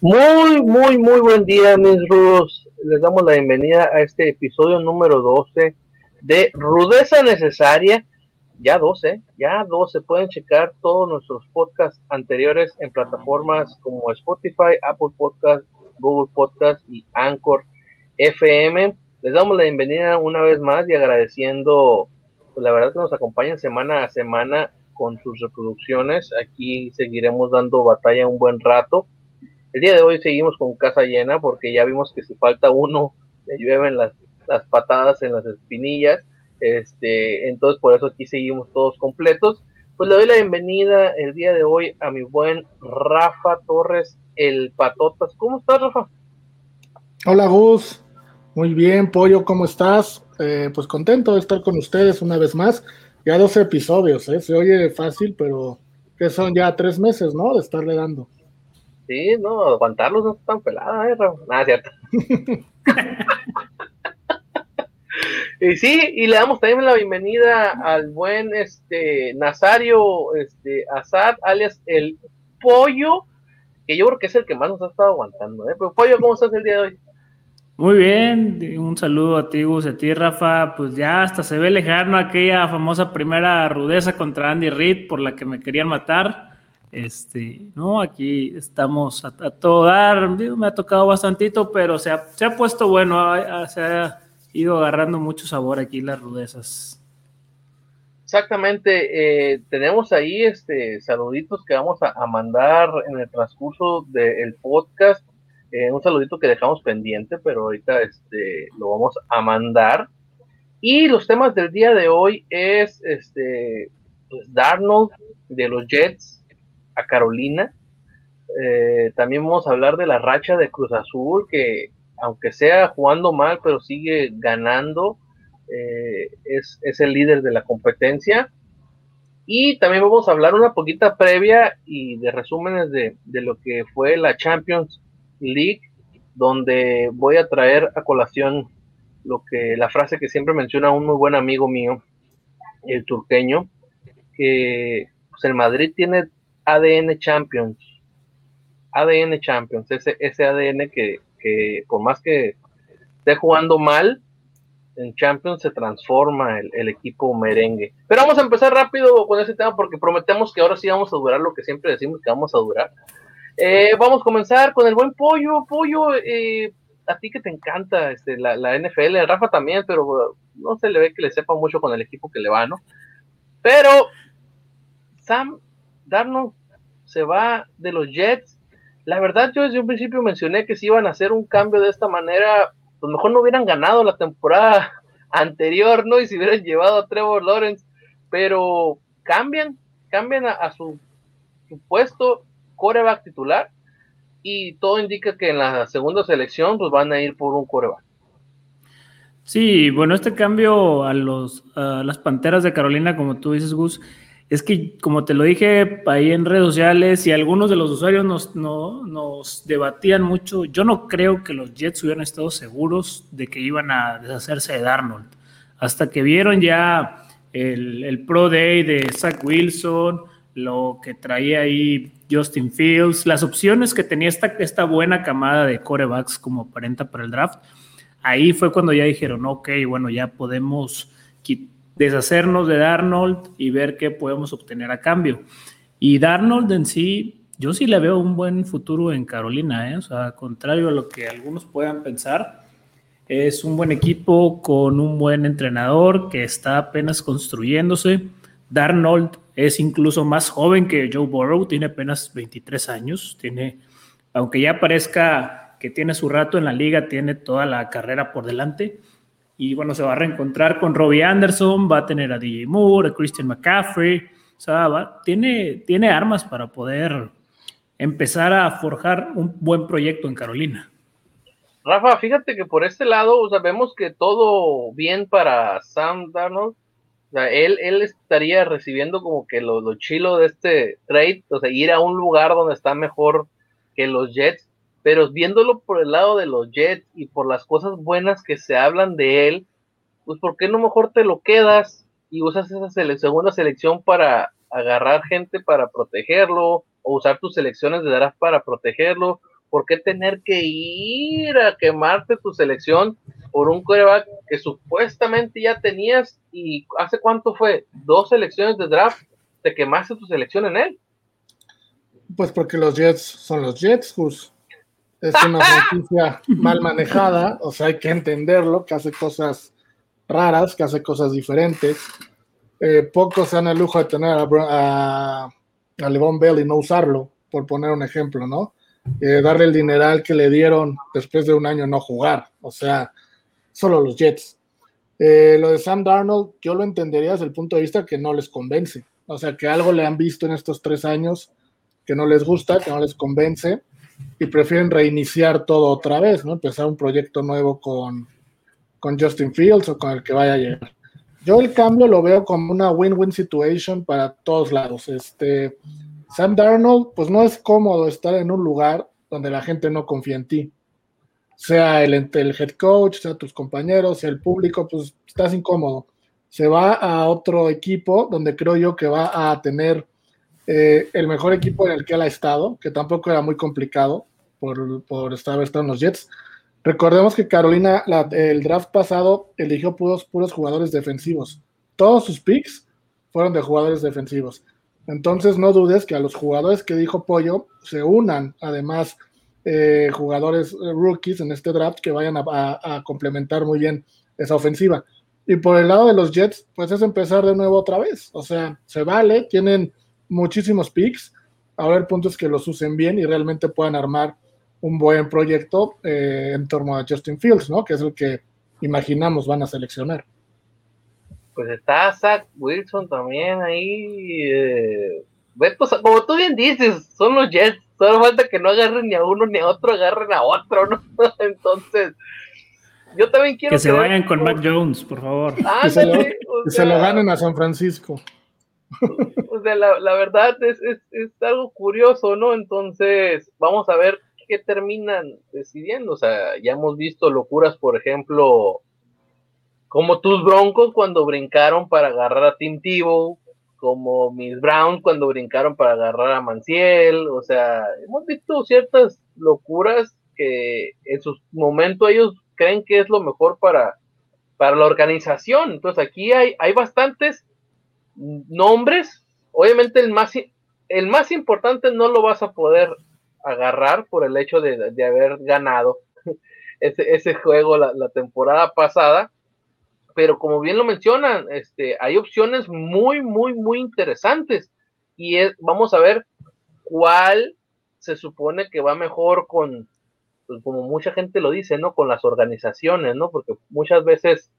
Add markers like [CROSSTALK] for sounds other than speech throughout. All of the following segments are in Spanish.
Muy, muy, muy buen día, mis rudos. Les damos la bienvenida a este episodio número 12 de Rudeza Necesaria. Ya 12, ya 12. Pueden checar todos nuestros podcasts anteriores en plataformas como Spotify, Apple Podcast, Google Podcast y Anchor FM. Les damos la bienvenida una vez más y agradeciendo, pues, la verdad que nos acompañan semana a semana con sus reproducciones. Aquí seguiremos dando batalla un buen rato el día de hoy seguimos con casa llena porque ya vimos que si falta uno, le llueven las, las patadas en las espinillas. Este, entonces por eso aquí seguimos todos completos. Pues le doy la bienvenida el día de hoy a mi buen Rafa Torres, el Patotas. ¿Cómo estás, Rafa? Hola, Gus. Muy bien, Pollo, ¿cómo estás? Eh, pues contento de estar con ustedes una vez más. Ya 12 episodios, ¿eh? Se oye fácil, pero que son ya tres meses, ¿no? De estarle dando. Sí, no, aguantarlos no está tan pelada, ¿eh, Nada, cierto. [LAUGHS] y sí, y le damos también la bienvenida al buen este Nazario este, Azad, alias el Pollo, que yo creo que es el que más nos ha estado aguantando. ¿eh? Pero Pollo, ¿cómo estás el día de hoy? Muy bien, un saludo a ti, Gus, a ti, Rafa. Pues ya hasta se ve lejano aquella famosa primera rudeza contra Andy Reid por la que me querían matar. Este, no, aquí estamos a, todo dar, me ha tocado bastantito, pero se ha, se ha puesto bueno, se ha ido agarrando mucho sabor aquí las rudezas. Exactamente, eh, tenemos ahí este saluditos que vamos a, mandar en el transcurso del podcast, eh, un saludito que dejamos pendiente, pero ahorita este, lo vamos a mandar. Y los temas del día de hoy es este pues Darnold de los Jets, a Carolina. Eh, también vamos a hablar de la racha de Cruz Azul, que aunque sea jugando mal, pero sigue ganando, eh, es, el líder de la competencia. Y también vamos a hablar una poquita previa y de resúmenes de, de lo que fue la Champions League, donde voy a traer a colación lo que la frase que siempre menciona un muy buen amigo mío, el turqueño, que pues, el Madrid tiene ADN Champions. ADN Champions, ese, ADN que, por más que esté jugando mal, en Champions se transforma el, equipo merengue. Pero vamos a empezar rápido con ese tema porque prometemos que ahora sí vamos a durar lo que siempre decimos que vamos a durar. Eh, vamos a comenzar con el buen pollo. Pollo, eh, a ti que te encanta este, la, la, NFL, Rafa también, pero no se le ve que le sepa mucho con el equipo que le va, ¿no? Pero Sam Darnold se va de los Jets. La verdad, yo desde un principio mencioné que si iban a hacer un cambio de esta manera, pues mejor no hubieran ganado la temporada [LAUGHS] anterior, ¿no? Y si hubieran llevado a Trevor Lawrence, pero cambian, cambian a, su, puesto coreback titular y todo indica que en la segunda selección pues van a ir por un coreback. Sí, bueno, este cambio a los a las Panteras de Carolina, como tú dices, Gus, es que, como te lo dije ahí en redes sociales y algunos de los usuarios nos, debatían mucho, yo no creo que los Jets hubieran estado seguros de que iban a deshacerse de Darnold. Hasta que vieron ya el, el Pro Day de Zach Wilson, lo que traía ahí Justin Fields, las opciones que tenía esta, esta buena camada de corebacks como aparenta para el draft, ahí fue cuando ya dijeron, ok, bueno, ya podemos quitar deshacernos de Darnold y ver qué podemos obtener a cambio. Y Darnold en sí, yo sí le veo un buen futuro en Carolina, ¿eh? o sea, contrario a lo que algunos puedan pensar, es un buen equipo con un buen entrenador que está apenas construyéndose. Darnold es incluso más joven que Joe Burrow, tiene apenas 23 años, tiene, aunque ya parezca que tiene su rato en la liga, tiene toda la carrera por delante y bueno, se va a reencontrar con Robbie Anderson, va a tener a DJ Moore, a Christian McCaffrey. O sea, tiene, tiene armas para poder empezar a forjar un buen proyecto en Carolina. Rafa, fíjate que por este lado, sabemos que todo bien para Sam Darnold. O sea, él, él estaría recibiendo como que lo, lo chilo de este trade, o sea, ir a un lugar donde está mejor que los Jets pero viéndolo por el lado de los Jets y por las cosas buenas que se hablan de él, pues ¿por qué no mejor te lo quedas y usas esa segunda selección para agarrar gente para protegerlo o usar tus selecciones de draft para protegerlo ¿Por qué tener que ir a quemarte tu selección por un coreback que supuestamente ya tenías y hace cuánto fue? Dos selecciones de draft, te quemaste tu selección en él. Pues porque los Jets son los Jets, Gus. Es una franquicia mal manejada, o sea, hay que entenderlo, que hace cosas raras, que hace cosas diferentes. Eh, pocos se dan el lujo de tener a, a, a Levon Bell y no usarlo, por poner un ejemplo, ¿no? Eh, darle el dineral que le dieron después de un año no jugar. O sea, solo los Jets. Eh, lo de Sam Darnold, yo lo entendería desde el punto de vista que no les convence. O sea, que algo le han visto en estos tres años que no les gusta, que no les convence y prefieren reiniciar todo otra vez, ¿no? Empezar un proyecto nuevo con, con Justin Fields o con el que vaya a llegar. Yo el cambio lo veo como una win-win situation para todos lados. Este, Sam Darnold, pues no es cómodo estar en un lugar donde la gente no confía en ti. Sea el, el head coach, sea tus compañeros, sea el público, pues estás incómodo. Se va a otro equipo donde creo yo que va a tener eh, el mejor equipo en el que él ha estado, que tampoco era muy complicado por, por estar, en los Jets. Recordemos que Carolina, el draft pasado, eligió puros, puros jugadores defensivos. Todos sus picks fueron de jugadores defensivos. Entonces no dudes que a los jugadores que dijo Pollo se unan además eh, jugadores eh, rookies en este draft que vayan a, complementar muy bien esa ofensiva. Y por el lado de los Jets, pues es empezar de nuevo otra vez. O sea, se vale, tienen muchísimos picks. Ahora el punto es que los usen bien y realmente puedan armar un buen proyecto eh, en torno a Justin Fields, ¿no? Que es el que imaginamos van a seleccionar pues está Zach Wilson también ahí. Eh, como tú bien dices, son los Jets. Solo falta que no agarren ni a uno ni a otro, agarren a otro, ¿no? [LAUGHS] Entonces, yo también quiero. Que se vayan con Mac Jones, por favor. que, se lo, ganen a San Francisco. [LAUGHS] O sea, la, la verdad es, es, es, algo curioso, ¿no? Entonces, vamos a ver qué terminan decidiendo. O sea, ya hemos visto locuras, por ejemplo, como tus Broncos cuando brincaron para agarrar a Tim Tebow, como mis Browns cuando brincaron para agarrar a Manciel, o sea, hemos visto ciertas locuras que en su momento ellos creen que es lo mejor para, para la organización. Entonces aquí hay, hay bastantes nombres, obviamente el más, el más importante no lo vas a poder agarrar por el hecho de, de haber ganado [LAUGHS] ese, ese juego la, la temporada pasada, pero como bien lo mencionan, este, hay opciones muy, muy, muy interesantes y es, vamos a ver cuál se supone que va mejor con, pues, como mucha gente lo dice, ¿no? Con las organizaciones, ¿no? Porque muchas veces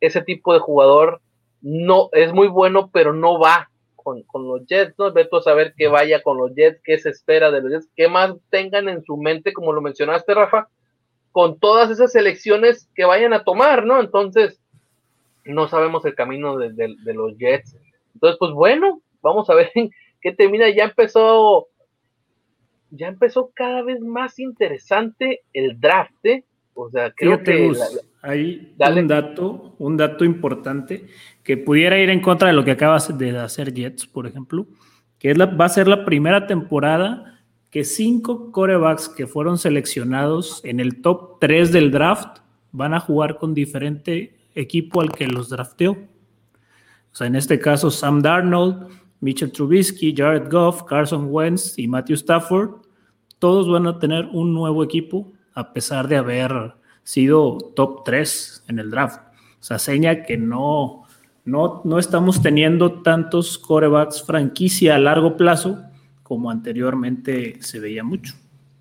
ese tipo de jugador no es muy bueno, pero no va con, con los Jets, ¿no? Veto a saber que vaya con los Jets, qué se espera de los Jets, qué más tengan en su mente, como lo mencionaste, Rafa, con todas esas elecciones que vayan a tomar, ¿no? Entonces, no sabemos el camino de, los Jets. Entonces, pues bueno, vamos a ver [LAUGHS] qué termina. Ya empezó, ya empezó cada vez más interesante el draft. ¿eh? O sea, creo que hay un dato, un dato importante que pudiera ir en contra de lo que acabas de hacer Jets, por ejemplo, que es la, va a ser la primera temporada que cinco corebacks que fueron seleccionados en el top 3 del draft van a jugar con diferente equipo al que los drafteó. O sea, en este caso, Sam Darnold, Mitchell Trubisky, Jared Goff, Carson Wentz y Matthew Stafford, todos van a tener un nuevo equipo a pesar de haber sido top 3 en el draft. O sea, seña que no, no, no estamos teniendo tantos corebacks franquicia a largo plazo como anteriormente se veía mucho.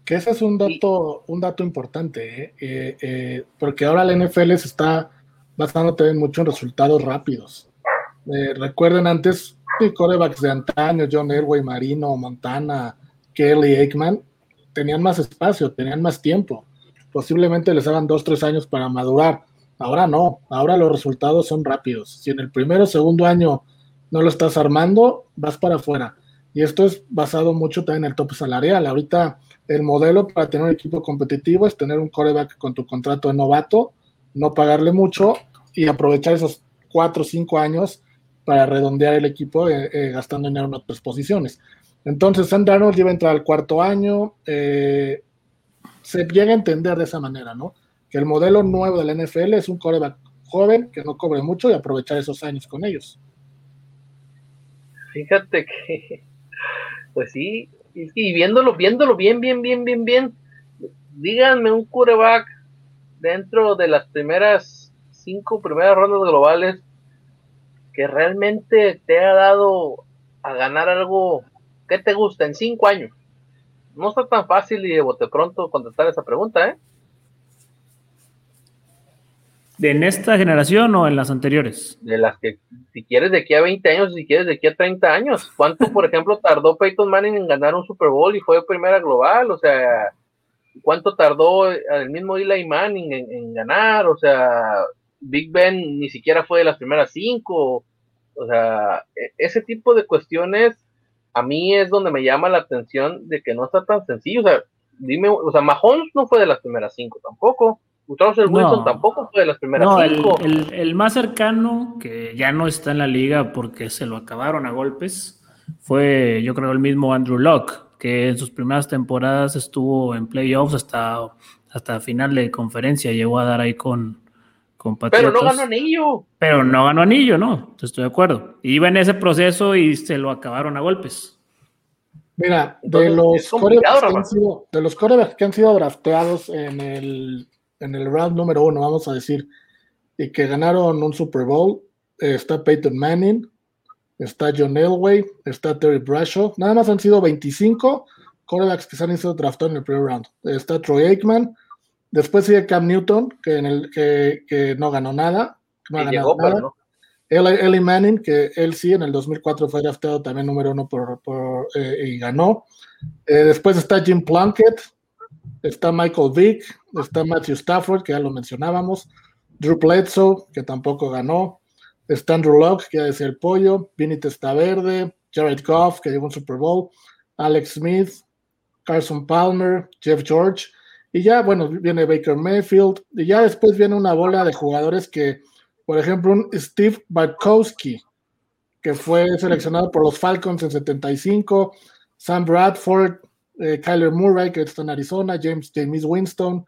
Que ese es un dato, un dato importante, ¿eh? Eh, eh, porque ahora la NFL se está basándote en muchos resultados rápidos. Eh, recuerden antes, corebacks de antaño, John Elway, Marino, Montana, Kelly, Aikman, tenían más espacio, tenían más tiempo. Posiblemente les hagan dos, tres años para madurar. Ahora no, ahora los resultados son rápidos. Si en el primero o segundo año no lo estás armando, vas para afuera. Y esto es basado mucho también en el tope salarial. Ahorita el modelo para tener un equipo competitivo es tener un coreback con tu contrato de novato no pagarle mucho y aprovechar esos cuatro o cinco años para redondear el equipo eh, eh, gastando dinero en otras posiciones. Entonces, Sam Darnold iba a entrar al cuarto año. Eh, se llega a entender de esa manera, ¿no? Que el modelo nuevo de la NFL es un coreback joven que no cobre mucho y aprovechar esos años con ellos. Fíjate que, pues sí, y viéndolo, viéndolo bien, bien, bien, bien, bien, díganme un coreback dentro de las primeras cinco primeras rondas globales que realmente te ha dado a ganar algo que te gusta en cinco años. No está tan fácil y de bote pronto contestar esa pregunta, ¿eh? ¿De en esta generación o en las anteriores? De las que, si quieres de aquí a 20 años, si quieres de aquí a 30 años. ¿Cuánto, por ejemplo, tardó Peyton Manning en ganar un Super Bowl y fue primera global? O sea, ¿cuánto tardó el mismo Eli Manning en, ganar? O sea, Big Ben ni siquiera fue de las primeras cinco. O sea, e, ese tipo de cuestiones a mí es donde me llama la atención de que no está tan sencillo. O sea, dime, o sea, Mahomes no fue de las primeras cinco tampoco. Russell Wilson tampoco fue de las primeras no, cinco. El, el, más cercano, que ya no está en la liga porque se lo acabaron a golpes, fue yo creo el mismo Andrew Locke, que en sus primeras temporadas estuvo en playoffs hasta, hasta final de conferencia, llegó a dar ahí con, Pero no ganó anillo. Pero no ganó anillo, no, estoy de acuerdo. Iba en ese proceso y se lo acabaron a golpes. Mira, de los, corebacks que han sido, de los que han sido drafteados en el, en el round número uno, vamos a decir, y que ganaron un Super Bowl, eh, está Peyton Manning, está John Elway, está Terry Bradshaw. Nada más han sido 25 corebacks que se han sido draftados en el primer round. Está Troy Aikman, después sigue Cam Newton, que, en el, que, no ganó nada. No ha ganado nada. Eli, Manning, que él sí en el 2004 fue draftado también número uno por, eh, y ganó. Eh, después está Jim Plunkett, está Michael Vick, está Matthew Stafford, que ya lo mencionábamos, Drew Bledsoe, que tampoco ganó, está Andrew Locke, que ya decía el pollo, Vinny Testaverde, Jared Goff, que llegó un Super Bowl, Alex Smith, Carson Palmer, Jeff George, y ya, bueno, viene Baker Mayfield, y ya después viene una bola de jugadores que, por ejemplo, un Steve Barkowski, que fue seleccionado por los Falcons en 75, Sam Bradford, eh, Kyler Murray, que está en Arizona, James, James Winston,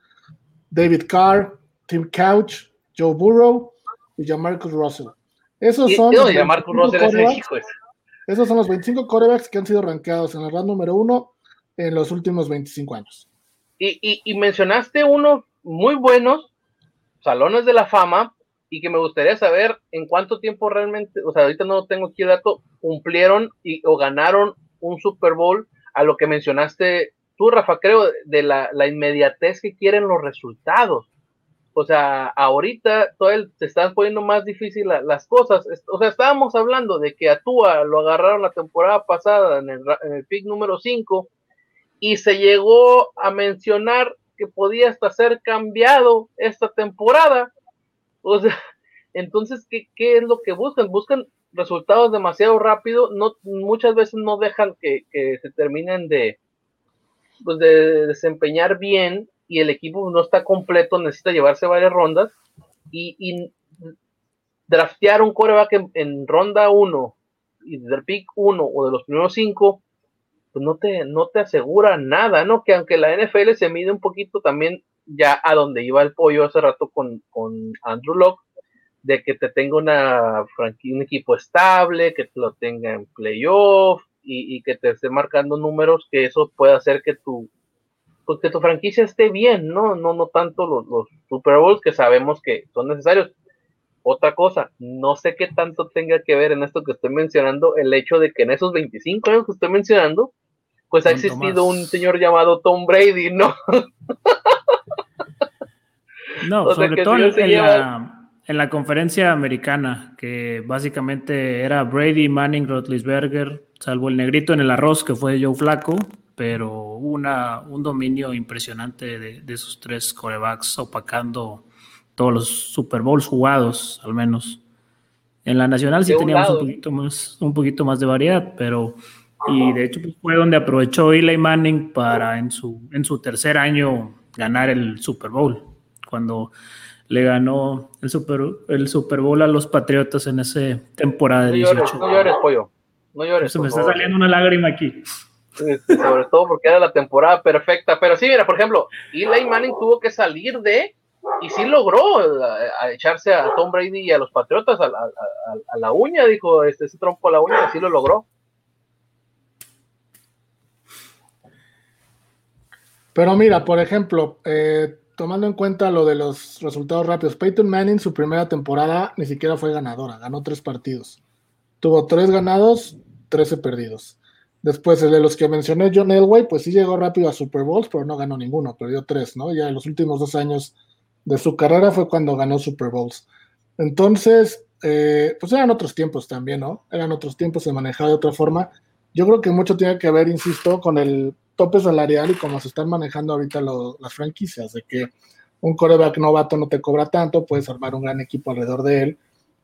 David Carr, Tim Couch, Joe Burrow y Jamarcus Russell. Esos son, esos son los 25 corebacks que han sido rankeados en el round número uno en los últimos 25 años. Y, y, mencionaste unos muy buenos salones de la fama y que me gustaría saber en cuánto tiempo realmente, o sea, ahorita no tengo aquí el dato, cumplieron y, o ganaron un Super Bowl a lo que mencionaste tú, Rafa, creo, de la, inmediatez que quieren los resultados. O sea, ahorita todo el, se están poniendo más difícil las cosas. O sea, estábamos hablando de que a Tua lo agarraron la temporada pasada en el, en el pick número 5 y se llegó a mencionar que podía hasta ser cambiado esta temporada. O sea, [LAUGHS] entonces, ¿qué, qué es lo que buscan? Buscan resultados demasiado rápido, no, muchas veces no dejan que, se terminen de, pues de desempeñar bien y el equipo no está completo, necesita llevarse varias rondas y, y draftear un coreback en, ronda 1 y del pick 1 o de los primeros 5, pues no te, no te asegura nada, ¿no? Que aunque la NFL se mide un poquito también ya a donde iba el pollo hace rato con, con Andrew Locke, de que te tenga una un equipo estable, que te lo tenga en playoff y, que te esté marcando números que eso pueda hacer que tu pues que tu franquicia esté bien, ¿no? No, no tanto los, los Super Bowls que sabemos que son necesarios. Otra cosa, no sé qué tanto tenga que ver en esto que estoy mencionando, el hecho de que en esos 25 años que estoy mencionando, pues ha existido un señor llamado Tom Brady, ¿no? [LAUGHS] No, sobre todo en, la, en la conferencia americana, que básicamente era Brady, Manning, Rotlisberger, salvo el negrito en el arroz que fue Joe Flaco, pero una, un dominio impresionante de, de esos tres corebacks opacando todos los Super Bowls jugados, al menos. En la nacional sí teníamos un poquito, más, un poquito más de variedad, pero y de hecho pues, fue donde aprovechó Eli Manning para en su, en su tercer año ganar el Super Bowl, cuando le ganó el Super, el Super Bowl a los Patriotas en esa temporada de 18. no llores, pollo. No llores. Se me está saliendo una lágrima aquí. Sobre todo porque era la temporada perfecta. Pero sí, mira, por ejemplo, Eli Manning tuvo que salir de y sí logró eh, echarse a Tom Brady y a los Patriotas a, la uña, dijo este, ese trompo a la uña, sí lo logró. Pero mira, por ejemplo, eh, tomando en cuenta lo de los resultados rápidos, Peyton Manning su primera temporada ni siquiera fue ganadora, ganó tres partidos. Tuvo tres ganados, trece perdidos. Después, el de los que mencioné, John Elway, pues sí llegó rápido a Super Bowls, pero no ganó ninguno, perdió tres, ¿no? Ya en los últimos dos años de su carrera fue cuando ganó Super Bowls. Entonces, eh, pues eran otros tiempos también, ¿no? Eran otros tiempos, se manejaba de otra forma. Yo creo que mucho tiene que ver, insisto, con el tope salarial y cómo se están manejando ahorita las franquicias, de que un coreback novato no te cobra tanto, puedes armar un gran equipo alrededor de él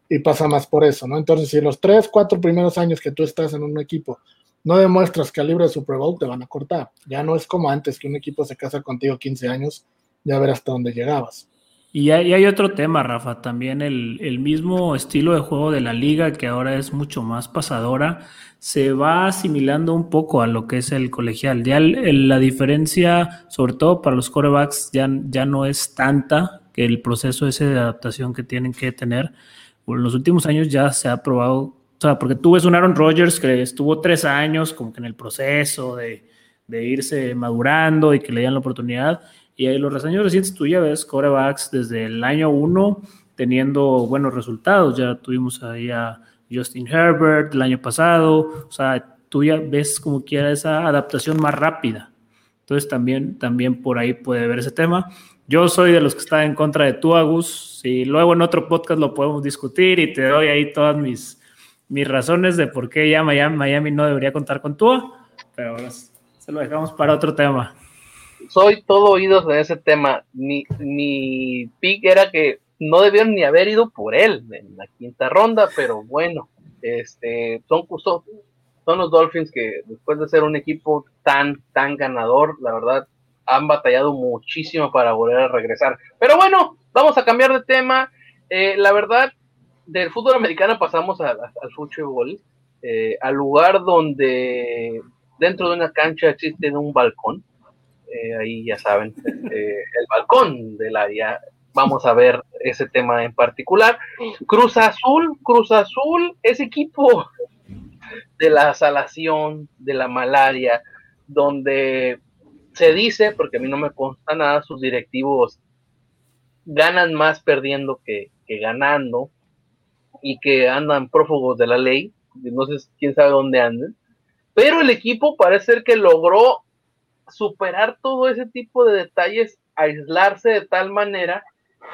y pasa más por eso, ¿no? Entonces, si los tres, cuatro primeros años que tú estás en un equipo no demuestras calibre de Super Bowl, te van a cortar. Ya no es como antes que un equipo se casa contigo 15 años, ya ver hasta dónde llegabas. Y hay, otro tema, Rafa, también el, mismo estilo de juego de la liga, que ahora es mucho más pasadora, se va asimilando un poco a lo que es el colegial. Ya la diferencia, sobre todo para los corebacks, ya, ya no es tanta que el proceso ese de adaptación que tienen que tener. En los últimos años ya se ha probado, o sea, porque tú ves un Aaron Rodgers que estuvo tres años como que en el proceso de, de irse madurando y que le dieran la oportunidad y ahí los años recientes tú ya ves corebacks desde el año 1 teniendo buenos resultados. Ya tuvimos ahí a Justin Herbert el año pasado. O sea, tú ya ves como quiera esa adaptación más rápida. Entonces también, también por ahí puede ver ese tema. Yo soy de los que están en contra de tú, Agus. Si luego en otro podcast lo podemos discutir y te doy ahí todas mis, mis razones de por qué ya Miami, Miami no debería contar con tú, pero se lo dejamos para otro tema soy todo oídos en ese tema. Mi, mi pick era que no debieron ni haber ido por él en la quinta ronda, pero bueno, este, son, son, son los Dolphins que después de ser un equipo tan, tan ganador, la verdad, han batallado muchísimo para volver a regresar. Pero bueno, vamos a cambiar de tema. Eh, la verdad, del fútbol americano pasamos al fútbol, eh, al lugar donde dentro de una cancha existe un balcón eh, ahí ya saben, eh, el balcón del área. Vamos a ver ese tema en particular. Cruz Azul, Cruz Azul es equipo de la salación, de la malaria, donde se dice, porque a mí no me consta nada, sus directivos ganan más perdiendo que, que ganando y que andan prófugos de la ley, no sé quién sabe dónde anden, pero el equipo parece ser que logró superar todo ese tipo de detalles, aislarse de tal manera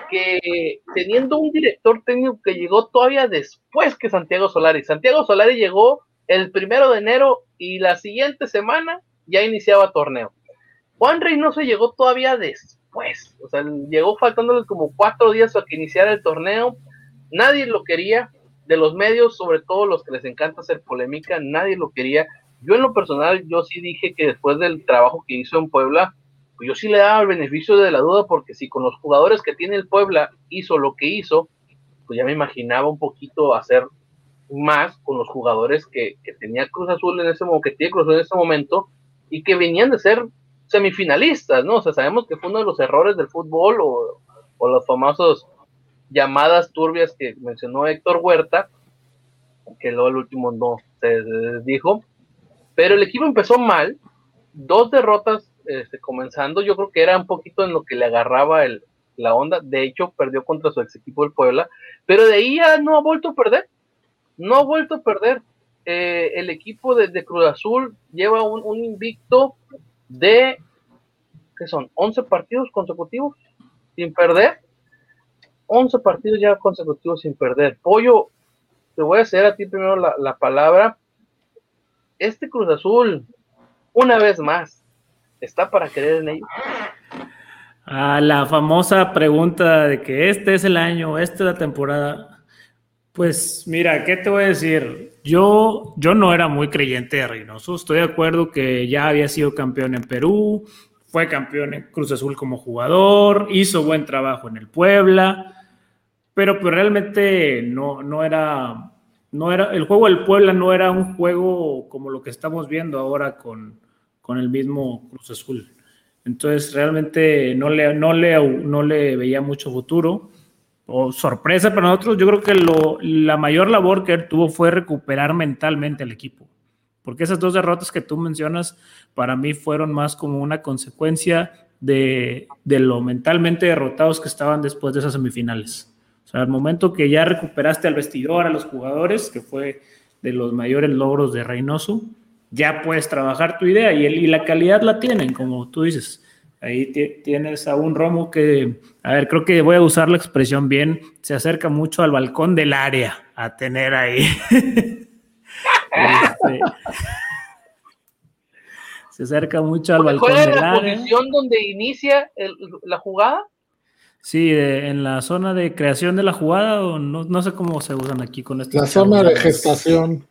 que teniendo un director técnico que llegó todavía después que Santiago Solari. Santiago Solari llegó el primero de enero y la siguiente semana ya iniciaba torneo. Juan Reynoso llegó todavía después, o sea, llegó faltándoles como cuatro días para que iniciara el torneo. Nadie lo quería, de los medios, sobre todo los que les encanta hacer polémica, nadie lo quería. Yo en lo personal, yo sí dije que después del trabajo que hizo en Puebla, pues yo sí le daba el beneficio de la duda porque si con los jugadores que tiene el Puebla hizo lo que hizo, pues ya me imaginaba un poquito hacer más con los jugadores que, tenía Cruz Azul en ese momento, que tiene Cruz Azul en ese momento y que venían de ser semifinalistas, ¿no? O sea, sabemos que fue uno de los errores del fútbol o, o los famosos llamadas turbias que mencionó Héctor Huerta, que luego el último no se dijo, pero el equipo empezó mal, dos derrotas este, comenzando, yo creo que era un poquito en lo que le agarraba el, la onda, de hecho perdió contra su ex equipo el Puebla, pero de ahí ya no ha vuelto a perder, no ha vuelto a perder. Eh, el equipo de, Cruz Azul lleva un, invicto de, ¿qué son? 11 partidos consecutivos sin perder. 11 partidos ya consecutivos sin perder. Pollo, te voy a hacer a ti primero la, la palabra este Cruz Azul, una vez más, está para creer en. A la famosa pregunta de que este es el año, esta es la temporada. Pues mira, ¿qué te voy a decir? Yo, yo no era muy creyente de Reynoso. Estoy de acuerdo que ya había sido campeón en Perú, fue campeón en Cruz Azul como jugador, hizo buen trabajo en el Puebla, pero pues realmente no, no era no era, el juego del Puebla no era un juego como lo que estamos viendo ahora con, con el mismo Cruz Azul. Entonces realmente no le, no le, no le veía mucho futuro o sorpresa para nosotros. Yo creo que lo, la mayor labor que él tuvo fue recuperar mentalmente al equipo. Porque esas dos derrotas que tú mencionas para mí fueron más como una consecuencia de, de lo mentalmente derrotados que estaban después de esas semifinales. O sea, al momento que ya recuperaste al vestidor, a los jugadores, que fue de los mayores logros de Reynoso, ya puedes trabajar tu idea y, y la calidad la tienen, como tú dices. Ahí tienes a un Romo que, a ver, creo que voy a usar la expresión bien, se acerca mucho al balcón del área a tener ahí. [LAUGHS] Este, se acerca mucho al balcón del área. la posición donde inicia la jugada? Sí, en la zona de creación de la jugada, o no, no sé cómo se usan aquí con esto. La zona de gestación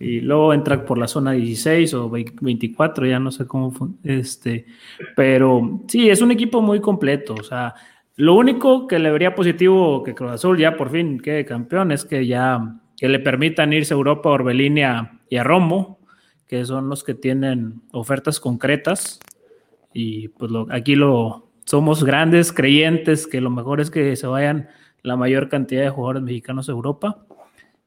y luego entra por la zona 16 o 24, ya no sé cómo, este, pero sí, es un equipo muy completo, o sea, lo único que le vería positivo que Cruz Azul ya por fin quede campeón es que ya que le permitan irse a Europa, a Orbelín y a, Romo, que son los que tienen ofertas concretas y pues aquí lo somos grandes creyentes que lo mejor es que se vayan la mayor cantidad de jugadores mexicanos a Europa.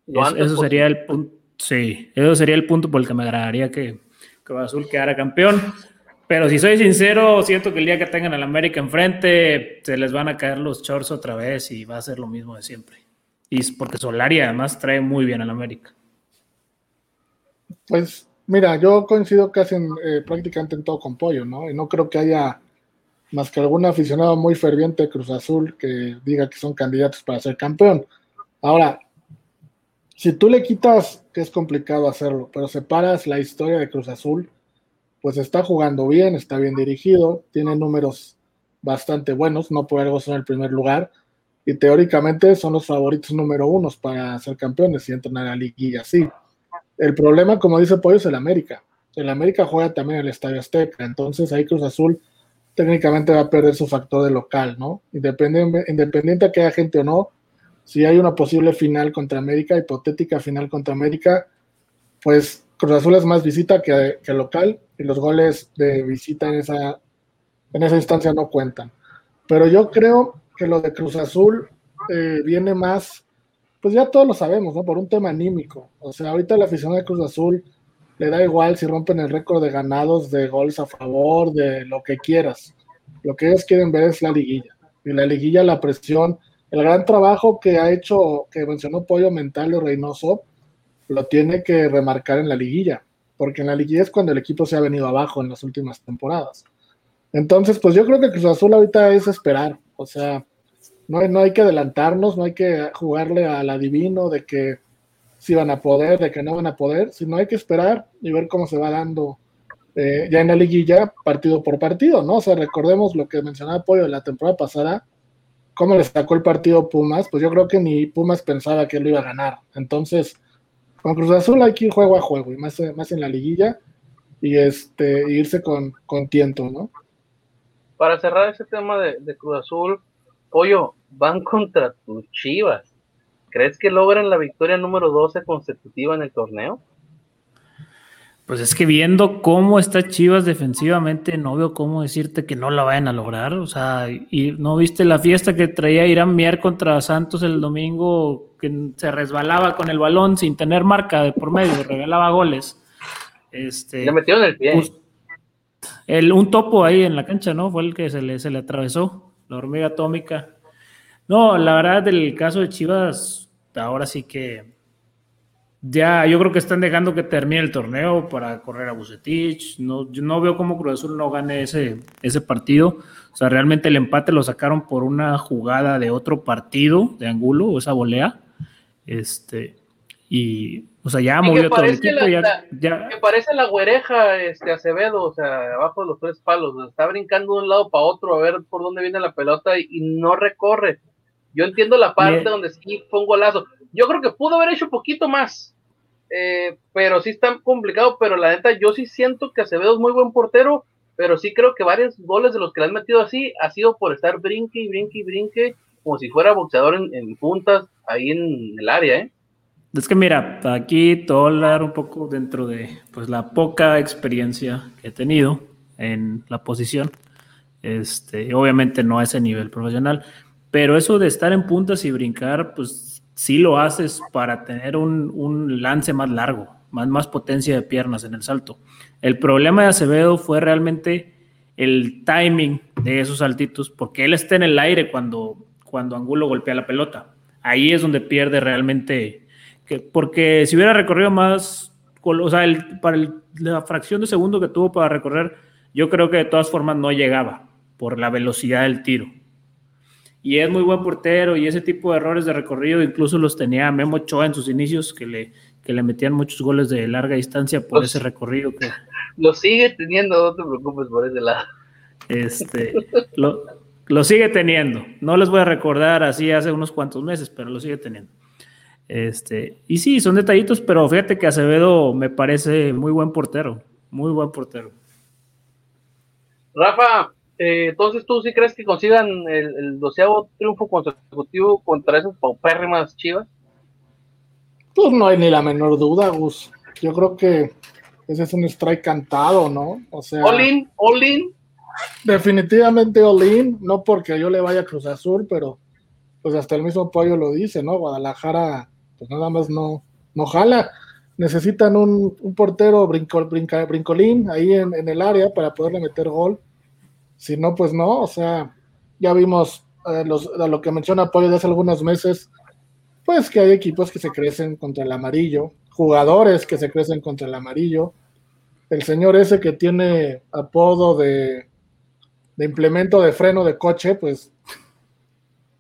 eso sería el punto Sí, eso sería el punto por el que me agradaría que Cruz Azul quedara campeón. Pero si soy sincero, siento que el día que tengan al América enfrente, se les van a caer los shorts otra vez y va a ser lo mismo de siempre. Y es porque Solari además trae muy bien al América. Pues mira, yo coincido casi en, eh, prácticamente en todo con Pollo, ¿no? Y no creo que haya más que algún aficionado muy ferviente de Cruz Azul que diga que son candidatos para ser campeón. Ahora, si tú le quitas, que es complicado hacerlo, pero separas la historia de Cruz Azul, pues está jugando bien, está bien dirigido, tiene números bastante buenos, no por algo el primer lugar, y teóricamente son los favoritos número uno para ser campeones y entran a la liguilla, sí. El problema, como dice Pollo, es el América. El América juega también el Estadio Azteca, entonces ahí Cruz Azul técnicamente va a perder su factor de local, ¿no? Independiente, independiente que haya gente o no, si hay una posible final contra América, hipotética final contra América, pues Cruz Azul es más visita que, local y los goles de visita en esa, en esa instancia no cuentan. Pero yo creo que lo de Cruz Azul eh, viene más, pues ya todos lo sabemos, ¿no? Por un tema anímico. O sea, ahorita la afición de Cruz Azul le da igual si rompen el récord de ganados, de goles a favor, de lo que quieras. Lo que ellos quieren ver es la liguilla. Y la liguilla, la presión el gran trabajo que ha hecho, que mencionó Pollo Mental y Reynoso, lo tiene que remarcar en la liguilla, porque en la liguilla es cuando el equipo se ha venido abajo en las últimas temporadas. Entonces, pues yo creo que Cruz Azul ahorita es esperar, o sea, no hay, no hay que adelantarnos, no hay que jugarle al adivino de que si van a poder, de que no van a poder, sino hay que esperar y ver cómo se va dando eh, ya en la liguilla, partido por partido, ¿no? O sea, recordemos lo que mencionaba Pollo de la temporada pasada, cómo le sacó el partido Pumas, pues yo creo que ni Pumas pensaba que lo iba a ganar. Entonces, con Cruz Azul hay que ir juego a juego y más, más en la liguilla y este irse con, con tiento, ¿no? Para cerrar ese tema de, de Cruz Azul, Pollo, van contra tus chivas. ¿Crees que logran la victoria número 12 consecutiva en el torneo? Pues es que viendo cómo está Chivas defensivamente, no veo cómo decirte que no la vayan a lograr. O sea, y no viste la fiesta que traía Irán Mier contra Santos el domingo, que se resbalaba con el balón sin tener marca de por medio, regalaba goles. Este, le metió en el pie. Pues, el, un topo ahí en la cancha, ¿no? Fue el que se le, se le atravesó, la hormiga atómica. No, la verdad, del caso de Chivas, ahora sí que ya yo creo que están dejando que termine el torneo para correr a Bucetich. No, yo no veo cómo Cruz Azul no gane ese, ese partido. O sea, realmente el empate lo sacaron por una jugada de otro partido de Angulo, o esa volea. Este, y, o sea, ya movió todo el equipo. ya, Me parece la güereja este, Acevedo, o sea, abajo de los tres palos. Está brincando de un lado para otro a ver por dónde viene la pelota y, no recorre. Yo entiendo la parte donde sí fue un golazo. Yo creo que pudo haber hecho un poquito más eh, pero sí está complicado, pero la neta yo sí siento que Acevedo es muy buen portero, pero sí creo que varios goles de los que le han metido así ha sido por estar brinque y brinque y brinque, como si fuera boxeador en, puntas ahí en el área, ¿eh? Es que mira, aquí todo hablar un poco dentro de pues la poca experiencia que he tenido en la posición. Este, obviamente no a ese nivel profesional, pero eso de estar en puntas y brincar, pues sí lo haces para tener un, un lance más largo, más, más potencia de piernas en el salto. El problema de Acevedo fue realmente el timing de esos saltitos, porque él está en el aire cuando, cuando Angulo golpea la pelota. Ahí es donde pierde realmente, que, porque si hubiera recorrido más, o sea, el, para la fracción de segundo que tuvo para recorrer, yo creo que de todas formas no llegaba por la velocidad del tiro. Y es muy buen portero y ese tipo de errores de recorrido incluso los tenía Memo Ochoa en sus inicios, que le, que le metían muchos goles de larga distancia por ese recorrido. Que... Lo sigue teniendo, no te preocupes por ese lado. Este, lo, lo, sigue teniendo. No les voy a recordar así hace unos cuantos meses, pero lo sigue teniendo. Este, y sí, son detallitos, pero fíjate que Acevedo me parece muy buen portero, muy buen portero. Rafa, eh, entonces tú sí crees que consigan el, el doceavo triunfo consecutivo contra esas paupérrimas chivas? Pues no hay ni la menor duda, Gus. Yo creo que ese es un strike cantado, ¿no? O sea. All in, Definitivamente all no porque yo le vaya a Cruz Azul, pero pues hasta el mismo pollo lo dice, ¿no? Guadalajara, pues nada más no, no jala. Necesitan un, portero brinco, brincolín ahí en, el área para poderle meter gol. Si no, pues no. O sea, ya vimos eh, lo que menciona Pollo de hace algunos meses, pues que hay equipos que se crecen contra el amarillo, jugadores que se crecen contra el amarillo. El señor ese que tiene apodo de, de implemento de freno de coche, pues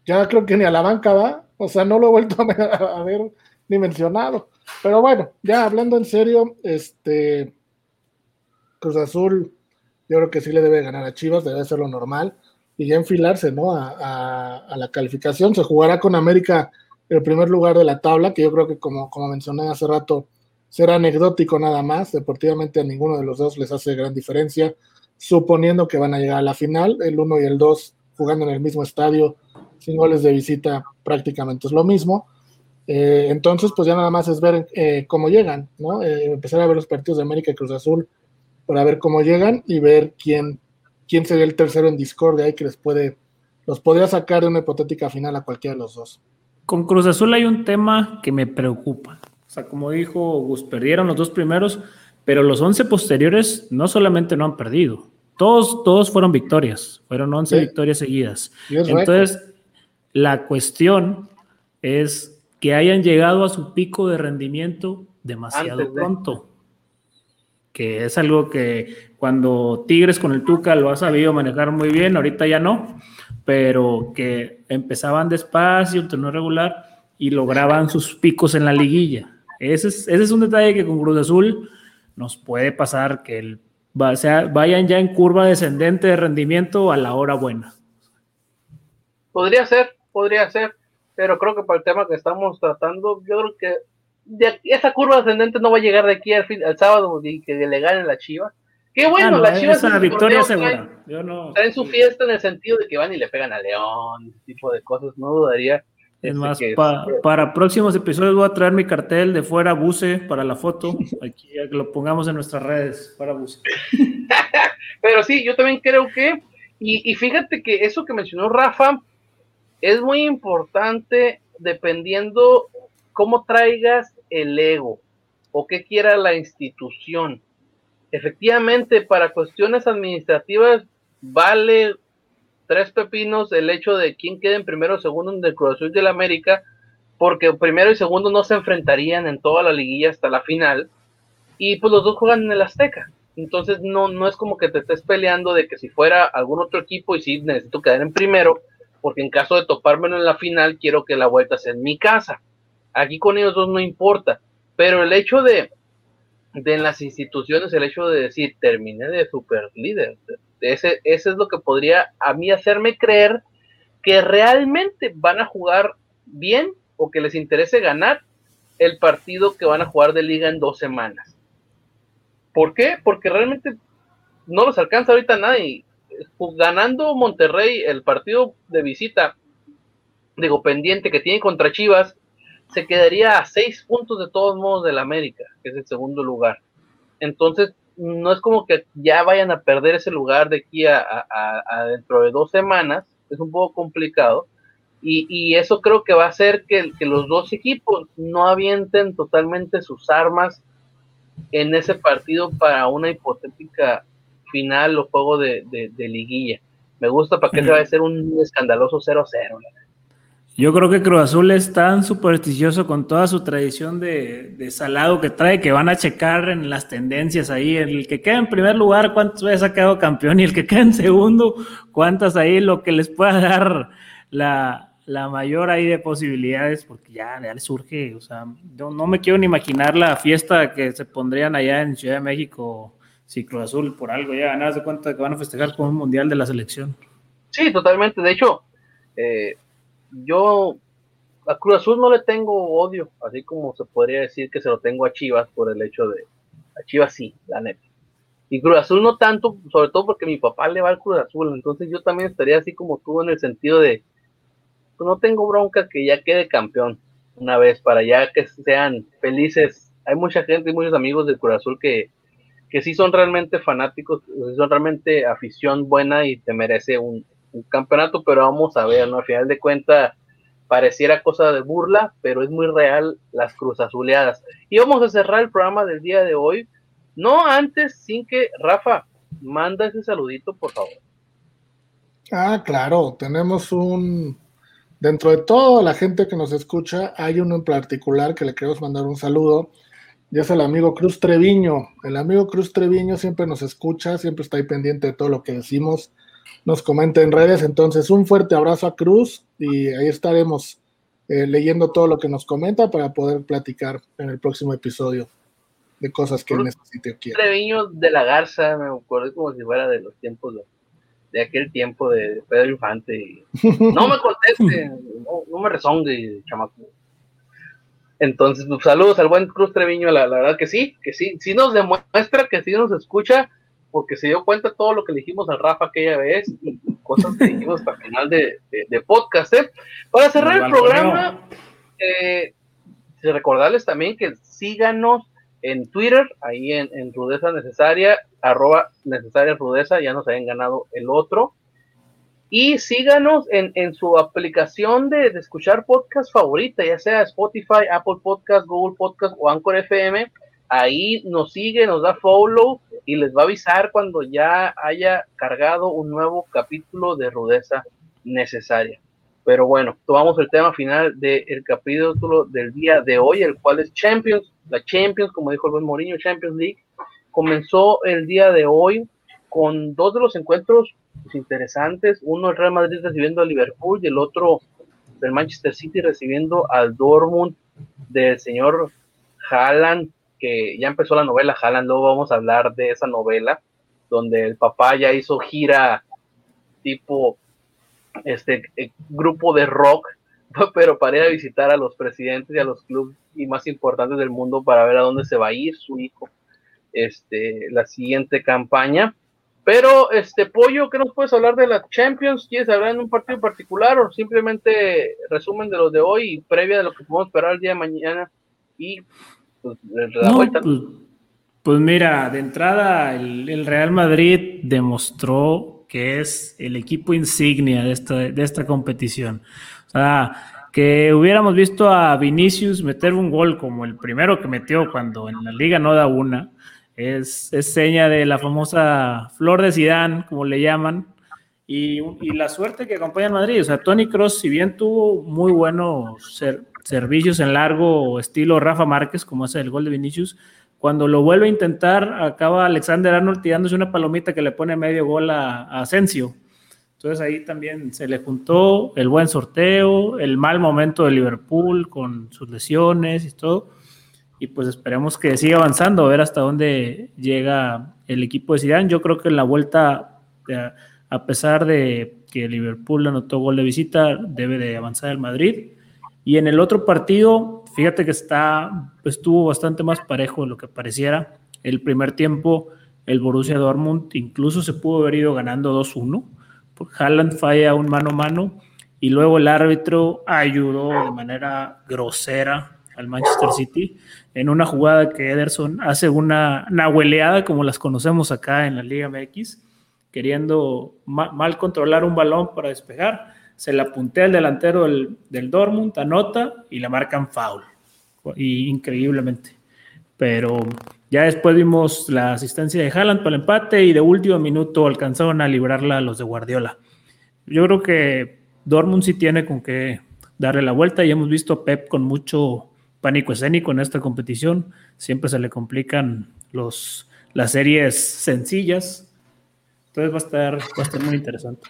ya creo que ni a la banca va, o sea, no lo he vuelto a, ver [LAUGHS] ni mencionado. Pero bueno, ya hablando en serio, este Cruz Azul, yo creo que sí le debe ganar a Chivas, debe ser lo normal, y ya enfilarse, ¿no? a la calificación. Se jugará con América el primer lugar de la tabla, que yo creo que como, como mencioné hace rato, será anecdótico nada más. Deportivamente a ninguno de los dos les hace gran diferencia, suponiendo que van a llegar a la final. El 1 y el 2 jugando en el mismo estadio, sin goles de visita, prácticamente es lo mismo. Eh, entonces, pues ya nada más es ver eh, cómo llegan, ¿no? Eh, empezar a ver los partidos de América y Cruz Azul para ver cómo llegan y ver quién, quién sería el tercero en discordia y que les puede, los podría sacar de una hipotética final a cualquiera de los dos. Con Cruz Azul hay un tema que me preocupa. O sea, como dijo Gus, perdieron los dos primeros, pero los 11 posteriores no solamente no han perdido, todos, todos fueron victorias, fueron 11 victorias seguidas. Entonces, la cuestión es que hayan llegado a su pico de rendimiento demasiado pronto, que es algo que cuando Tigres con el Tuca lo ha sabido manejar muy bien, ahorita ya no pero que empezaban despacio, el torneo regular y lograban sus picos en la liguilla. Ese es, ese es un detalle que con Cruz Azul nos puede pasar, que el, sea, vayan ya en curva descendente de rendimiento a la hora buena. Podría ser, podría ser, pero creo que para el tema que estamos tratando, yo creo que esa curva descendente no va a llegar de aquí al, fin, al sábado y que le ganen la Chiva Qué bueno, la Chivas. Esa victoria segura. Yo no. Está en su fiesta en el sentido de que van y le pegan a León, ese tipo de cosas. No dudaría. Es este, más, para próximos episodios voy a traer mi cartel de fuera buce para la foto. Aquí lo pongamos en nuestras redes, para buce. [LAUGHS] Pero sí, yo también creo que. Y, y fíjate que eso que mencionó Rafa es muy importante dependiendo cómo traigas el ego o qué quiera la institución efectivamente para cuestiones administrativas vale tres pepinos el hecho de quién quede en primero o segundo en el Cruz de la América, porque primero y segundo no se enfrentarían en toda la liguilla hasta la final, y pues los dos juegan en el Azteca. Entonces no, no es como que te estés peleando de que si fuera algún otro equipo y si necesito quedar en primero, porque en caso de topármelo en la final quiero que la vuelta sea en mi casa. Aquí con ellos dos no importa, pero el hecho de, de las instituciones el hecho de decir terminé de super líder. Ese, ese es lo que podría a mí hacerme creer que realmente van a jugar bien o que les interese ganar el partido que van a jugar de liga en dos semanas. ¿Por qué? Porque realmente no los alcanza ahorita nadie. Ganando Monterrey el partido de visita, digo, pendiente que tiene contra Chivas, se quedaría a seis puntos de todos modos del América, que es el segundo lugar. Entonces, no es como que ya vayan a perder ese lugar de aquí a, dentro de dos semanas, es un poco complicado. Y, eso creo que va a hacer que, los dos equipos no avienten totalmente sus armas en ese partido para una hipotética final o juego de, liguilla. Me gusta para que se va a ser un escandaloso 0-0. Yo creo que Cruz Azul es tan supersticioso con toda su tradición de, salado que trae que van a checar en las tendencias ahí. El que queda en primer lugar, cuántas veces ha quedado campeón, y el que queda en segundo, cuántas ahí, lo que les pueda dar la, mayor ahí de posibilidades, porque ya, ya surge. O sea, yo no me quiero ni imaginar la fiesta que se pondrían allá en Ciudad de México si Cruz Azul por algo ya ganas de cuenta que van a festejar con un mundial de la selección. Sí, totalmente. De hecho, eh, yo a Cruz Azul no le tengo odio, así como se podría decir que se lo tengo a Chivas por el hecho de, a Chivas sí, la neta. Y Cruz Azul no tanto, sobre todo porque mi papá le va al Cruz Azul, entonces yo también estaría así como tú en el sentido de, pues no tengo bronca que ya quede campeón una vez, para ya que sean felices. Hay mucha gente y muchos amigos de Cruz Azul que, que sí son realmente fanáticos, son realmente afición buena y te merece un, un campeonato, pero vamos a ver, ¿no? Al final de cuentas, pareciera cosa de burla, pero es muy real las cruz azuleadas. Y vamos a cerrar el programa del día de hoy, no antes, sin que, Rafa, manda ese saludito, por favor. Ah, claro, tenemos un, dentro de toda la gente que nos escucha, hay uno en particular que le queremos mandar un saludo, y es el amigo Cruz Treviño. El amigo Cruz Treviño siempre nos escucha, siempre está ahí pendiente de todo lo que decimos nos comenta en redes. Entonces, un fuerte abrazo a Cruz y ahí estaremos eh, leyendo todo lo que nos comenta para poder platicar en el próximo episodio de cosas que necesite o quiera. Treviño de la Garza, me acuerdo como si fuera de los tiempos de, aquel tiempo de Pedro Infante. [LAUGHS] no me conteste, no, me resonde, chamaco. Entonces, pues, saludos al buen Cruz Treviño, la, la, verdad que sí, que sí, sí nos demuestra que sí nos escucha porque se dio cuenta todo lo que le dijimos a Rafa aquella vez y cosas que dijimos hasta el final de, podcast. ¿eh? Para cerrar el programa, eh, recordarles también que síganos en Twitter, ahí en, Rudeza Necesaria, arroba Necesaria Rudeza, ya nos habían ganado el otro. Y síganos en, su aplicación de, de, escuchar podcast favorita, ya sea Spotify, Apple Podcast, Google Podcast o Anchor FM ahí nos sigue, nos da follow y les va a avisar cuando ya haya cargado un nuevo capítulo de rudeza necesaria. Pero bueno, tomamos el tema final del capítulo del día de hoy, el cual es Champions, la Champions, como dijo el buen Mourinho, Champions League. Comenzó el día de hoy con dos de los encuentros interesantes, uno el Real Madrid recibiendo al Liverpool y el otro del Manchester City recibiendo al Dortmund del señor Haaland, que ya empezó la novela Haaland, luego vamos a hablar de esa novela, donde el papá ya hizo gira tipo este eh, grupo de rock, [LAUGHS] pero para ir a visitar a los presidentes y a los clubes y más importantes del mundo para ver a dónde se va a ir su hijo este la siguiente campaña. Pero, este Pollo, ¿qué nos puedes hablar de la Champions? ¿Quieres hablar en un partido particular o simplemente resumen de los de hoy y previa de lo que podemos esperar el día de mañana y pues, pues, pues, mira, de entrada el, Real Madrid demostró que es el equipo insignia de esta, de esta competición. O sea, que hubiéramos visto a Vinicius meter un gol como el primero que metió cuando en la liga no da una, es, es seña de la famosa flor de Sidán, como le llaman, y, y, la suerte que acompaña al Madrid. O sea, Tony Cross, si bien tuvo muy buenos ser, servicios en largo estilo Rafa Márquez, como es el gol de Vinicius. Cuando lo vuelve a intentar, acaba Alexander Arnold tirándose una palomita que le pone medio gol a, Asensio. Entonces ahí también se le juntó el buen sorteo, el mal momento de Liverpool con sus lesiones y todo. Y pues esperemos que siga avanzando, a ver hasta dónde llega el equipo de Zidane. Yo creo que en la vuelta, a pesar de que Liverpool anotó gol de visita, debe de avanzar el Madrid y en el otro partido, fíjate que está, estuvo bastante más parejo de lo que pareciera. El primer tiempo, el Borussia Dortmund incluso se pudo haber ido ganando 2-1. Haaland falla un mano a mano y luego el árbitro ayudó de manera grosera al Manchester City en una jugada que Ederson hace una nahueleada como las conocemos acá en la Liga MX, queriendo mal controlar un balón para despejar, se la puntea al delantero del, del Dortmund, anota y le marcan foul, y increíblemente. Pero ya después vimos la asistencia de Haaland para el empate y de último minuto alcanzaron a librarla a los de Guardiola. Yo creo que Dortmund sí tiene con qué darle la vuelta y hemos visto a Pep con mucho pánico escénico en esta competición. Siempre se le complican los, las series sencillas. Entonces va a estar, va a estar muy interesante.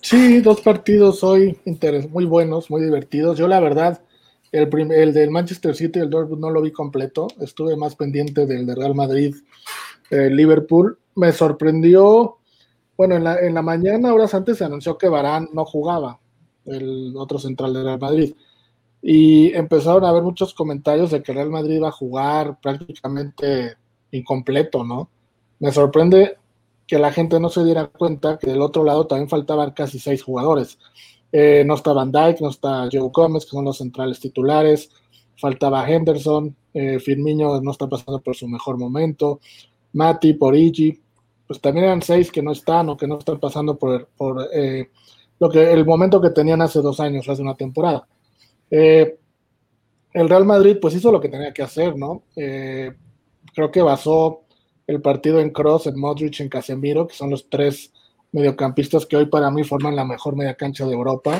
Sí, dos partidos hoy muy buenos, muy divertidos. Yo la verdad, el, el del Manchester City y el Dortmund no lo vi completo. Estuve más pendiente del de Real Madrid, eh, Liverpool. Me sorprendió bueno, en la, en la mañana, horas antes, se anunció que Barán no jugaba, el otro central de Real Madrid. Y empezaron a haber muchos comentarios de que Real Madrid iba a jugar prácticamente incompleto, ¿no? Me sorprende que la gente no se diera cuenta que del otro lado también faltaban casi seis jugadores. Eh, no está Van Dyke, no está Joe Gómez, que son los centrales titulares, faltaba Henderson, eh, Firmino no está pasando por su mejor momento, Mati, Porigi, pues también eran seis que no están o que no están pasando por, eh, lo que el momento que tenían hace dos años, hace una temporada. Eh, el Real Madrid pues hizo lo que tenía que hacer, ¿no? Creo que basó el partido en Cross, en Modric, en Casemiro, que son los tres mediocampistas que hoy para mí forman la mejor media cancha de Europa.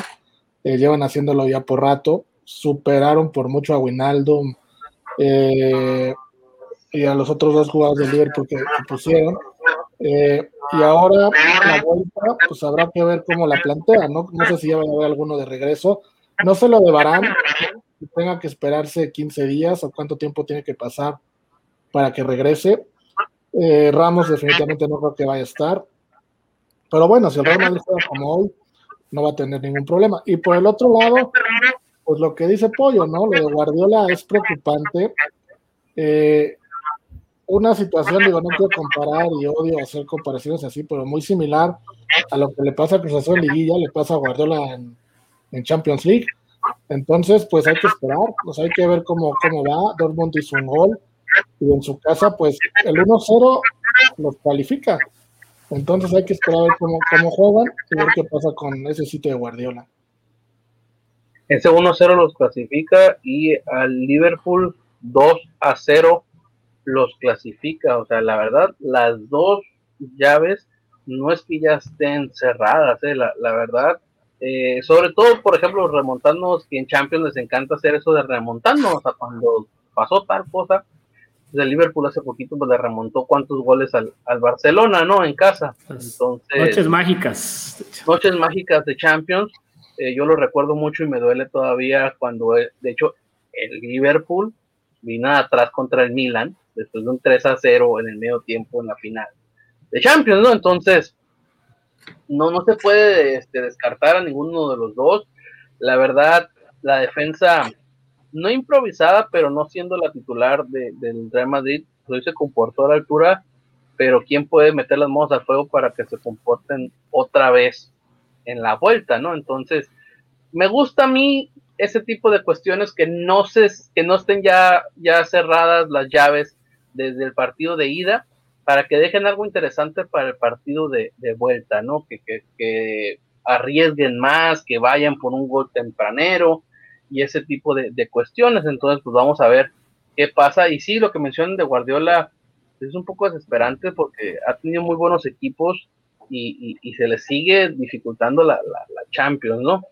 llevan haciéndolo ya por rato. Superaron por mucho a Winaldo y a los otros dos jugadores del Liverpool que pusieron. Eh, y ahora la vuelta, pues habrá que ver cómo la plantea, ¿no? No sé si ya va a haber alguno de regreso. No se lo de Barán, que tenga que esperarse 15 días o cuánto tiempo tiene que pasar para que regrese. Eh, Ramos definitivamente no creo que vaya a estar. Pero bueno, si el Real Madrid juega como hoy, no va a tener ningún problema. Y por el otro lado, pues lo que dice Pollo, ¿no? Lo de Guardiola es preocupante. Eh, una situación, digo, no quiero comparar y odio hacer comparaciones así, pero muy similar a lo que le pasa a Cruz Azul Liguilla, le pasa a Guardiola en, Champions League. Entonces, pues hay que esperar, pues hay que ver cómo, cómo va. Dortmund hizo un gol y en su casa, pues el 1-0 los cualifica. Entonces hay que esperar a ver cómo, cómo juegan y ver qué pasa con ese sitio de Guardiola. Ese 1-0 los clasifica y al Liverpool 2 0 los clasifica. O sea, la verdad, las dos llaves no es que ya estén cerradas, eh, la, verdad. Eh, sobre todo, por ejemplo, remontándonos, que en Champions les encanta hacer eso de remontarnos, o sea, cuando pasó tal cosa, el Liverpool hace poquito pues, le remontó cuántos goles al, Barcelona, ¿no? En casa. Pues, Entonces, noches mágicas. Noches mágicas de Champions. Eh, yo lo recuerdo mucho y me duele todavía cuando, de hecho, el Liverpool vino atrás contra el Milan después de un 3 a 0 en el medio tiempo en la final de Champions, ¿no? Entonces, no, no se puede este, descartar a ninguno de los dos. La verdad, la defensa, no improvisada, pero no siendo la titular del Real Madrid, pues hoy se comportó a la altura, pero ¿quién puede meter las manos al fuego para que se comporten otra vez en la vuelta, ¿no? Entonces, me gusta a mí ese tipo de cuestiones que no se, que no estén ya, ya cerradas las llaves desde el partido de ida para que dejen algo interesante para el partido de, vuelta, ¿no? Que, que, arriesguen más, que vayan por un gol tempranero y ese tipo de, cuestiones. Entonces, pues vamos a ver qué pasa. Y sí, lo que mencionan de Guardiola es un poco desesperante porque ha tenido muy buenos equipos y, se le sigue dificultando la, la Champions, ¿no?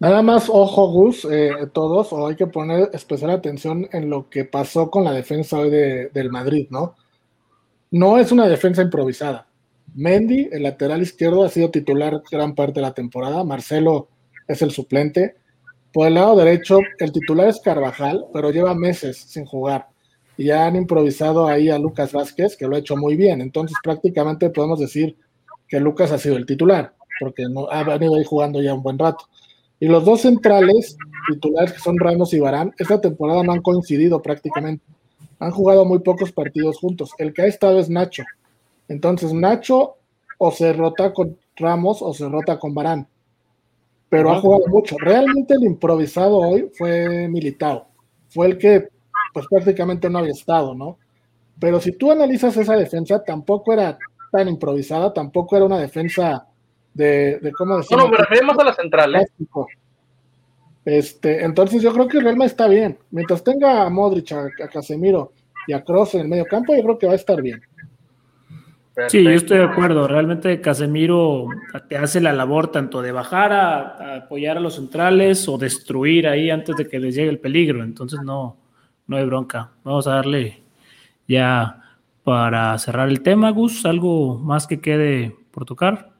Nada más, ojo, Gus, eh, todos, o hay que poner especial atención en lo que pasó con la defensa hoy de, del Madrid, ¿no? No es una defensa improvisada. Mendy, el lateral izquierdo, ha sido titular gran parte de la temporada. Marcelo es el suplente. Por el lado derecho, el titular es Carvajal, pero lleva meses sin jugar. Y ya han improvisado ahí a Lucas Vázquez, que lo ha hecho muy bien. Entonces, prácticamente podemos decir que Lucas ha sido el titular, porque no, ha venido ahí jugando ya un buen rato. Y los dos centrales titulares, que son Ramos y Barán, esta temporada no han coincidido prácticamente. Han jugado muy pocos partidos juntos. El que ha estado es Nacho. Entonces, Nacho o se rota con Ramos o se rota con Barán. Pero ha jugado mucho. Realmente el improvisado hoy fue Militao. Fue el que pues prácticamente no había estado, ¿no? Pero si tú analizas esa defensa, tampoco era tan improvisada, tampoco era una defensa de, de ¿cómo decirlo? No, no, me a la central, ¿eh? Este, entonces yo creo que el Real está bien. Mientras tenga a Modric, a, Casemiro y a Cross en el medio campo, yo creo que va a estar bien. Sí, yo estoy de acuerdo. Realmente Casemiro te hace la labor tanto de bajar a, apoyar a los centrales o destruir ahí antes de que les llegue el peligro. Entonces no, no hay bronca. Vamos a darle ya para cerrar el tema, Gus, algo más que quede por tocar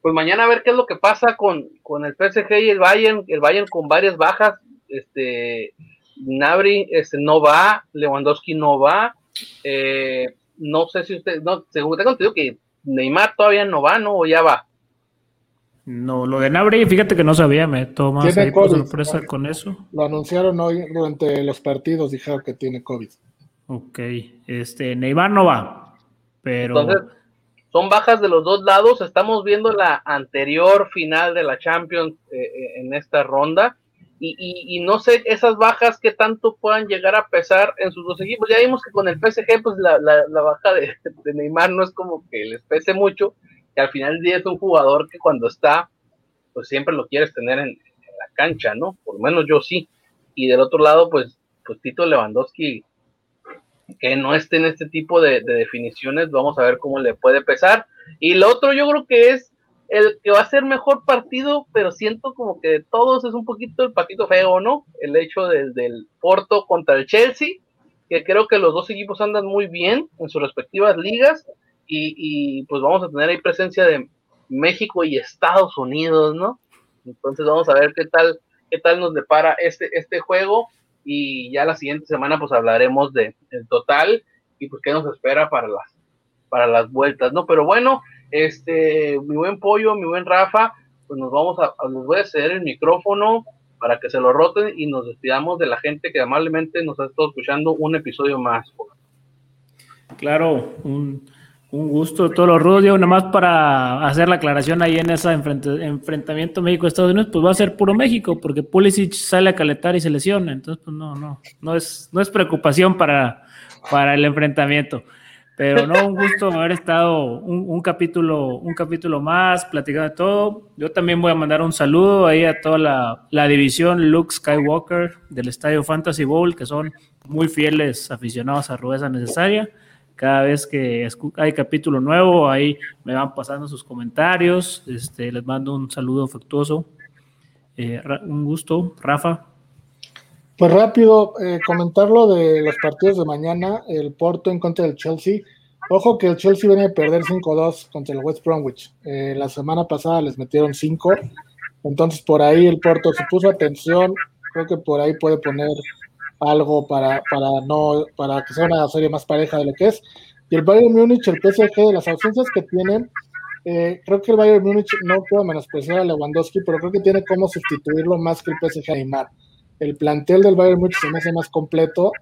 pues mañana a ver qué es lo que pasa con, con el PSG y el Bayern, el Bayern con varias bajas, este, Nabri este, no va, Lewandowski no va, eh, no sé si usted, no, según tengo entendido que Neymar todavía no va, ¿no? O ya va. No, lo de Nabri, fíjate que no sabía, me tomas ahí por sorpresa con eso. Lo anunciaron hoy durante los partidos, dijeron que tiene COVID. Ok, este, Neymar no va, pero son bajas de los dos lados. Estamos viendo la anterior final de la Champions eh, eh, en esta ronda. Y, no sé esas bajas que tanto puedan llegar a pesar en sus dos equipos. Ya vimos que con el PSG, pues la, baja de, Neymar no es como que les pese mucho, que al final del día es un jugador que cuando está, pues siempre lo quieres tener en, la cancha, ¿no? Por lo menos yo sí. Y del otro lado, pues, pues Tito Lewandowski que no esté en este tipo de, definiciones, vamos a ver cómo le puede pesar. Y lo otro yo creo que es el que va a ser mejor partido, pero siento como que de todos es un poquito el patito feo, ¿no? El hecho del, del Porto contra el Chelsea, que creo que los dos equipos andan muy bien en sus respectivas ligas y, y pues vamos a tener ahí presencia de México y Estados Unidos, ¿no? Entonces vamos a ver qué tal, qué tal nos depara este, este juego y ya la siguiente semana pues hablaremos de el total y pues qué nos espera para las para las vueltas, ¿no? Pero bueno, este, mi buen pollo, mi buen Rafa, pues nos vamos a, les voy a ceder el micrófono para que se lo roten y nos despidamos de la gente que amablemente nos ha estado escuchando un episodio más. Claro, un, un gusto, todo lo rudo, nada más para hacer la aclaración ahí en ese enfrentamiento México-Estados Unidos, pues va a ser puro México, porque Pulisic sale a calentar y se lesiona, entonces pues no, no, no es, no es preocupación para, para el enfrentamiento. Pero no, un gusto haber estado un, capítulo, un capítulo más, platicando de todo. Yo también voy a mandar un saludo ahí a toda la, la división Luke Skywalker del Estadio Fantasy Bowl, que son muy fieles aficionados a Rudeza Necesaria. Cada vez que hay capítulo nuevo, ahí me van pasando sus comentarios. Este, les mando un saludo afectuoso. Eh, un gusto, Rafa. Pues rápido, eh, comentarlo de los partidos de mañana, el Porto en contra del Chelsea. Ojo que el Chelsea viene a perder 5-2 contra el West Bromwich. Eh, la semana pasada les metieron 5. Entonces por ahí el Porto se puso atención. Creo que por ahí puede poner algo para, para, no, para que sea una serie más pareja de lo que es. Y el Bayern Múnich, el PSG, de las ausencias que tienen, eh, creo que el Bayern Múnich no puedo menospreciar a Lewandowski, pero creo que tiene cómo sustituirlo más que el PSG Neymar. El plantel del Bayern Múnich se me hace más completo.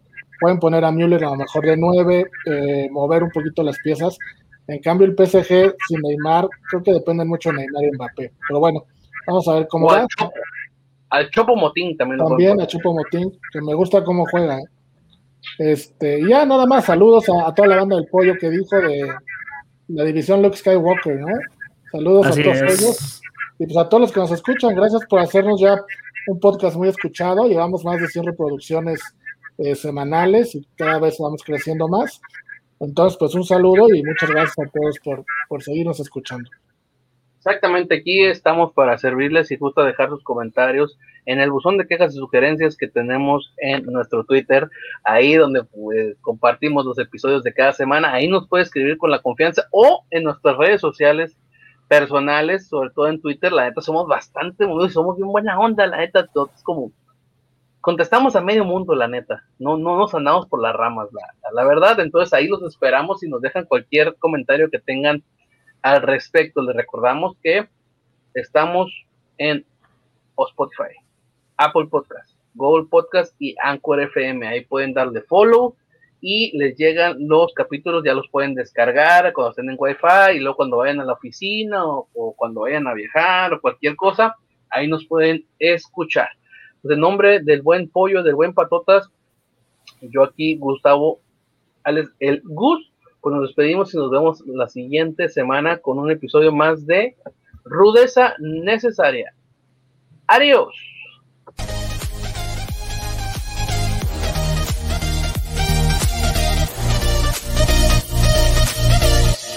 Pueden poner a Müller a lo mejor de nueve, eh, mover un poquito las piezas. En cambio, el PSG sin Neymar, creo que depende mucho de Neymar y Mbappé. Pero bueno, vamos a ver cómo va. Al Chopo Motín también. También a Chopo Motín, que me gusta cómo juega. ¿eh? Este, ya nada más, saludos a, toda la banda del pollo que dijo de la división Luke Skywalker, ¿no? Saludos a todos ellos. Y pues a todos los que nos escuchan, gracias por hacernos ya un podcast muy escuchado. Llevamos más de 100 reproducciones eh, semanales y cada vez vamos creciendo más. Entonces, pues un saludo y muchas gracias a todos por, por seguirnos escuchando. Exactamente, aquí estamos para servirles y justo dejar sus comentarios en el buzón de quejas y sugerencias que tenemos en nuestro Twitter, ahí donde pues, compartimos los episodios de cada semana, ahí nos puede escribir con la confianza o en nuestras redes sociales personales, sobre todo en Twitter, la neta somos bastante, somos bien buena onda, la neta, es como contestamos a medio mundo, la neta, no, no nos andamos por las ramas, la, la verdad, entonces ahí los esperamos y nos dejan cualquier comentario que tengan al respecto. Les recordamos que estamos en Spotify, Apple Podcast, Google Podcast y Anchor FM. Ahí pueden darle follow y les llegan los capítulos, ya los pueden descargar cuando estén en Wi-Fi y luego cuando vayan a la oficina o, cuando vayan a viajar o cualquier cosa, ahí nos pueden escuchar. De nombre del buen pollo, del buen patotas, yo aquí, Gustavo, el Gus, pues nos despedimos y nos vemos la siguiente semana con un episodio más de Rudeza Necesaria. Adiós.